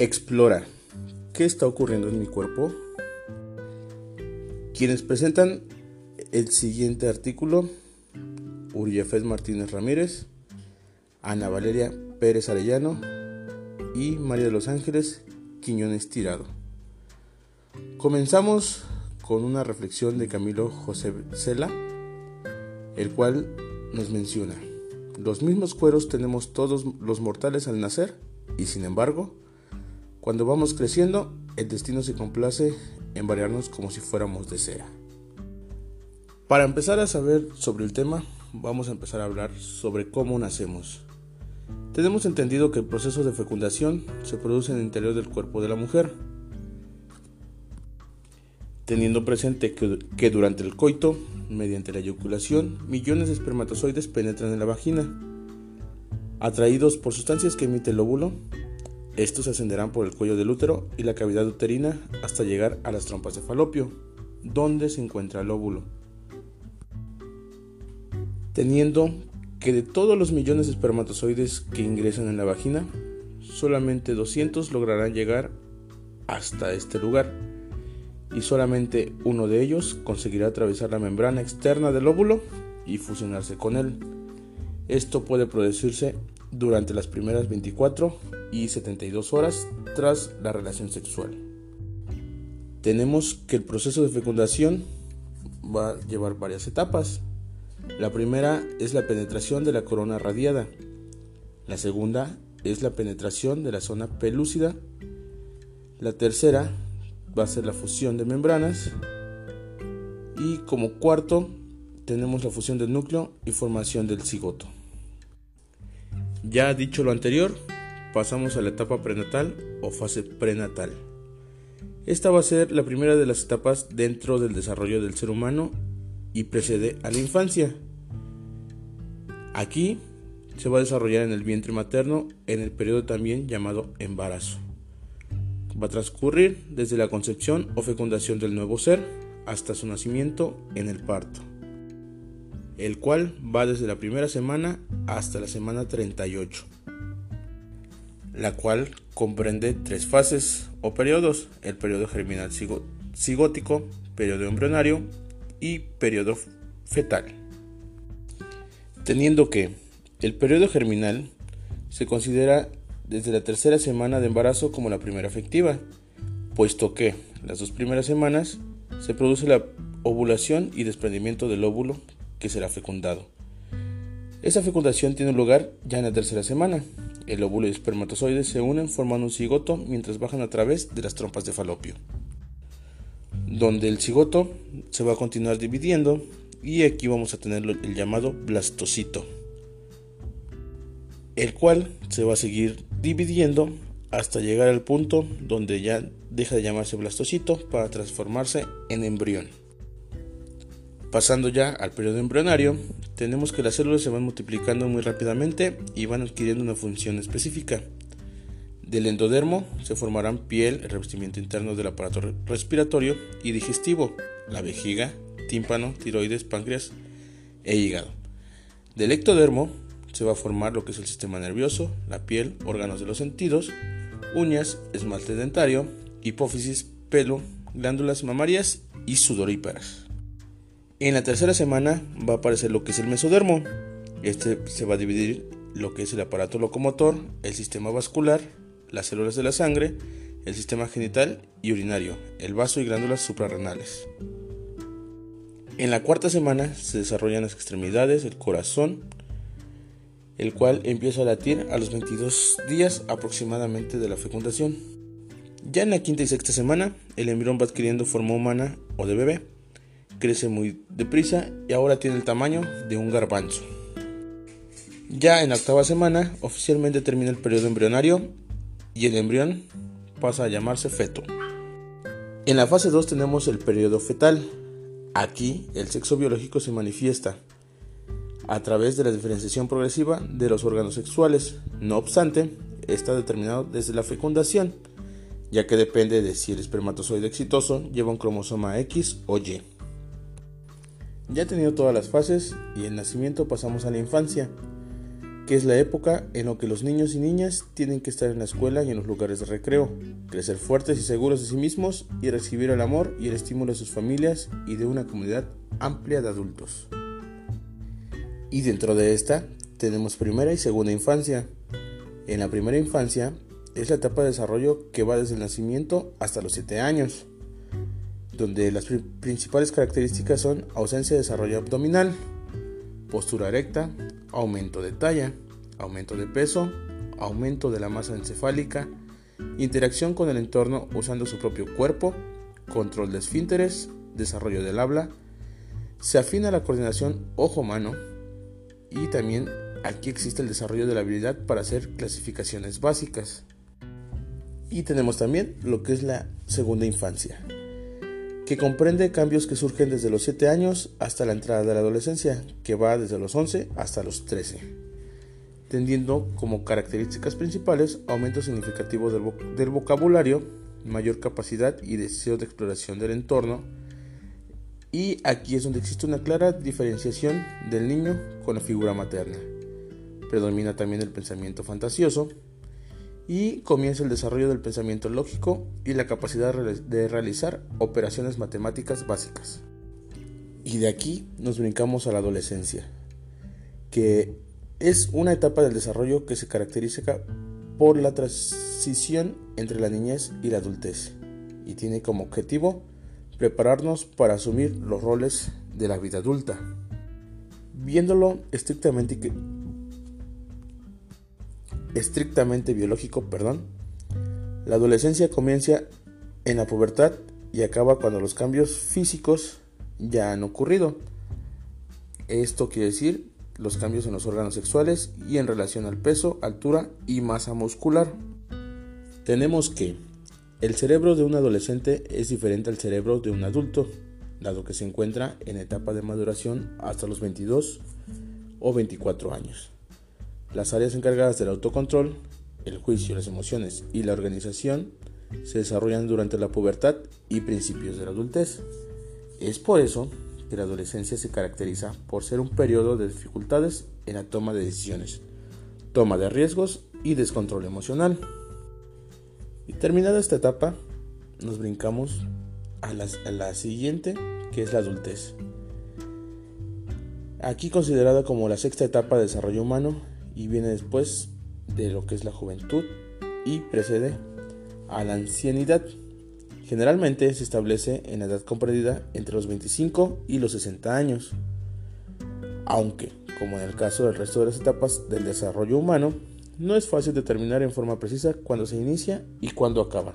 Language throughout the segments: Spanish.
Explora. ¿Qué está ocurriendo en mi cuerpo? Quienes presentan el siguiente artículo, Uriafés Martínez Ramírez, Ana Valeria Pérez Arellano y María de los Ángeles Quiñones Tirado. Comenzamos con una reflexión de Camilo José Cela, el cual nos menciona, los mismos cueros tenemos todos los mortales al nacer y sin embargo, cuando vamos creciendo, el destino se complace en variarnos como si fuéramos de cera. Para empezar a saber sobre el tema, vamos a empezar a hablar sobre cómo nacemos. Tenemos entendido que el proceso de fecundación se produce en el interior del cuerpo de la mujer, teniendo presente que, que, durante el coito, mediante la eyaculación, millones de espermatozoides penetran en la vagina. Atraídos por sustancias que emite el óvulo, estos ascenderán por el cuello del útero y la cavidad uterina hasta llegar a las trompas de falopio, donde se encuentra el óvulo. Teniendo que de todos los millones de espermatozoides que ingresan en la vagina, solamente 200 lograrán llegar hasta este lugar y solamente uno de ellos conseguirá atravesar la membrana externa del óvulo y fusionarse con él. Esto puede producirse durante las primeras 24 y 72 horas tras la relación sexual. Tenemos que el proceso de fecundación va a llevar varias etapas. La primera es la penetración de la corona radiada. La segunda es la penetración de la zona pelúcida. La tercera va a ser la fusión de membranas. Y como cuarto tenemos la fusión del núcleo y formación del cigoto. Ya dicho lo anterior, pasamos a la etapa prenatal o fase prenatal. Esta va a ser la primera de las etapas dentro del desarrollo del ser humano y precede a la infancia. Aquí se va a desarrollar en el vientre materno en el periodo también llamado embarazo. Va a transcurrir desde la concepción o fecundación del nuevo ser hasta su nacimiento en el parto el cual va desde la primera semana hasta la semana 38, la cual comprende tres fases o periodos, el periodo germinal cigótico, periodo embrionario y periodo fetal. Teniendo que el periodo germinal se considera desde la tercera semana de embarazo como la primera efectiva, puesto que las dos primeras semanas se produce la ovulación y desprendimiento del óvulo que será fecundado. Esa fecundación tiene lugar ya en la tercera semana. El óvulo y el espermatozoide se unen formando un cigoto mientras bajan a través de las trompas de falopio, donde el cigoto se va a continuar dividiendo y aquí vamos a tener el llamado blastocito, el cual se va a seguir dividiendo hasta llegar al punto donde ya deja de llamarse blastocito para transformarse en embrión. Pasando ya al periodo embrionario, tenemos que las células se van multiplicando muy rápidamente y van adquiriendo una función específica. Del endodermo se formarán piel, el revestimiento interno del aparato respiratorio y digestivo, la vejiga, tímpano, tiroides, páncreas e hígado. Del ectodermo se va a formar lo que es el sistema nervioso, la piel, órganos de los sentidos, uñas, esmalte dentario, hipófisis, pelo, glándulas mamarias y sudoríparas. En la tercera semana va a aparecer lo que es el mesodermo. Este se va a dividir lo que es el aparato locomotor, el sistema vascular, las células de la sangre, el sistema genital y urinario, el vaso y glándulas suprarrenales. En la cuarta semana se desarrollan las extremidades, el corazón, el cual empieza a latir a los 22 días aproximadamente de la fecundación. Ya en la quinta y sexta semana, el embrión va adquiriendo forma humana o de bebé crece muy deprisa y ahora tiene el tamaño de un garbanzo. Ya en la octava semana oficialmente termina el periodo embrionario y el embrión pasa a llamarse feto. En la fase 2 tenemos el periodo fetal. Aquí el sexo biológico se manifiesta a través de la diferenciación progresiva de los órganos sexuales. No obstante, está determinado desde la fecundación, ya que depende de si el espermatozoide exitoso lleva un cromosoma X o Y. Ya tenido todas las fases y el nacimiento pasamos a la infancia, que es la época en la que los niños y niñas tienen que estar en la escuela y en los lugares de recreo, crecer fuertes y seguros de sí mismos y recibir el amor y el estímulo de sus familias y de una comunidad amplia de adultos. Y dentro de esta tenemos primera y segunda infancia. En la primera infancia es la etapa de desarrollo que va desde el nacimiento hasta los 7 años, donde las principales características son ausencia de desarrollo abdominal, postura erecta, aumento de talla, aumento de peso, aumento de la masa encefálica, interacción con el entorno usando su propio cuerpo, control de esfínteres, desarrollo del habla, se afina la coordinación ojo-mano y también aquí existe el desarrollo de la habilidad para hacer clasificaciones básicas. Y tenemos también lo que es la segunda infancia, que comprende cambios que surgen desde los 7 años hasta la entrada de la adolescencia, que va desde los 11 hasta los 13, tendiendo como características principales aumento significativo del, vocabulario, mayor capacidad y deseo de exploración del entorno, y aquí es donde existe una clara diferenciación del niño con la figura materna. Predomina también el pensamiento fantasioso, y comienza el desarrollo del pensamiento lógico y la capacidad de realizar operaciones matemáticas básicas. Y de aquí nos brincamos a la adolescencia, que es una etapa del desarrollo que se caracteriza por la transición entre la niñez y la adultez y tiene como objetivo prepararnos para asumir los roles de la vida adulta. Viéndolo estrictamente estrictamente biológico, perdón, la adolescencia comienza en la pubertad y acaba cuando los cambios físicos ya han ocurrido. Esto quiere decir los cambios en los órganos sexuales y en relación al peso, altura y masa muscular. Tenemos que el cerebro de un adolescente es diferente al cerebro de un adulto, dado que se encuentra en etapa de maduración hasta los 22 o 24 años. Las áreas encargadas del autocontrol, el juicio, las emociones y la organización se desarrollan durante la pubertad y principios de la adultez. Es por eso que la adolescencia se caracteriza por ser un periodo de dificultades en la toma de decisiones, toma de riesgos y descontrol emocional. Y terminada esta etapa, nos brincamos a la, a la siguiente, que es la adultez. Aquí considerada como la sexta etapa de desarrollo humano y viene después de lo que es la juventud y precede a la ancianidad. Generalmente se establece en la edad comprendida entre los 25 y los 60 años, aunque, como en el caso del resto de las etapas del desarrollo humano, no es fácil determinar en forma precisa cuándo se inicia y cuándo acaba,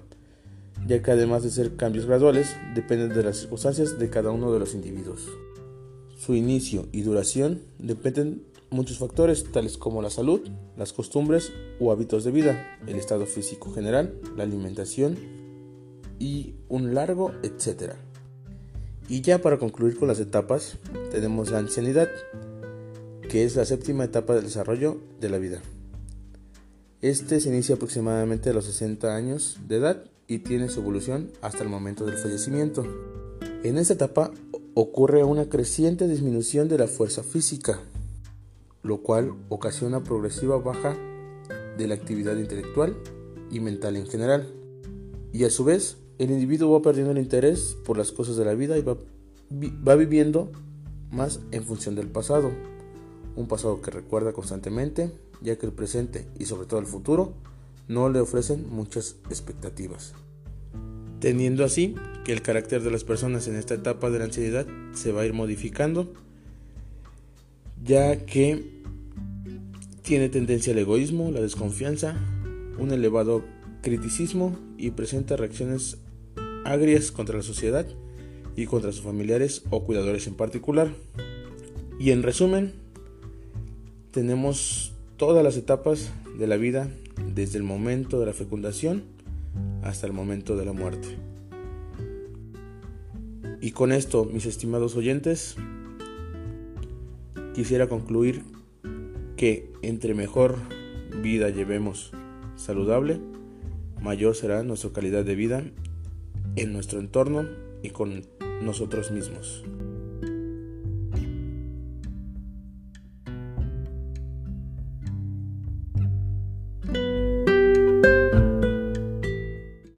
ya que además de ser cambios graduales, dependen de las circunstancias de cada uno de los individuos. Su inicio y duración dependen muchos factores tales como la salud, las costumbres o hábitos de vida, el estado físico general, la alimentación y un largo etcétera. Y ya para concluir con las etapas, tenemos la ancianidad, que es la séptima etapa del desarrollo de la vida. Este se inicia aproximadamente a los 60 años de edad y tiene su evolución hasta el momento del fallecimiento. En esta etapa ocurre una creciente disminución de la fuerza física, lo cual ocasiona progresiva baja de la actividad intelectual y mental en general. Y a su vez, el individuo va perdiendo el interés por las cosas de la vida y va, va viviendo más en función del pasado. Un pasado que recuerda constantemente, ya que el presente y sobre todo el futuro no le ofrecen muchas expectativas. Teniendo así que el carácter de las personas en esta etapa de la ansiedad se va a ir modificando, ya que tiene tendencia al egoísmo, la desconfianza, un elevado criticismo y presenta reacciones agrias contra la sociedad y contra sus familiares o cuidadores en particular. Y en resumen, tenemos todas las etapas de la vida desde el momento de la fecundación hasta el momento de la muerte. Y con esto, mis estimados oyentes, quisiera concluir que entre mejor vida llevemos saludable, mayor será nuestra calidad de vida en nuestro entorno y con nosotros mismos.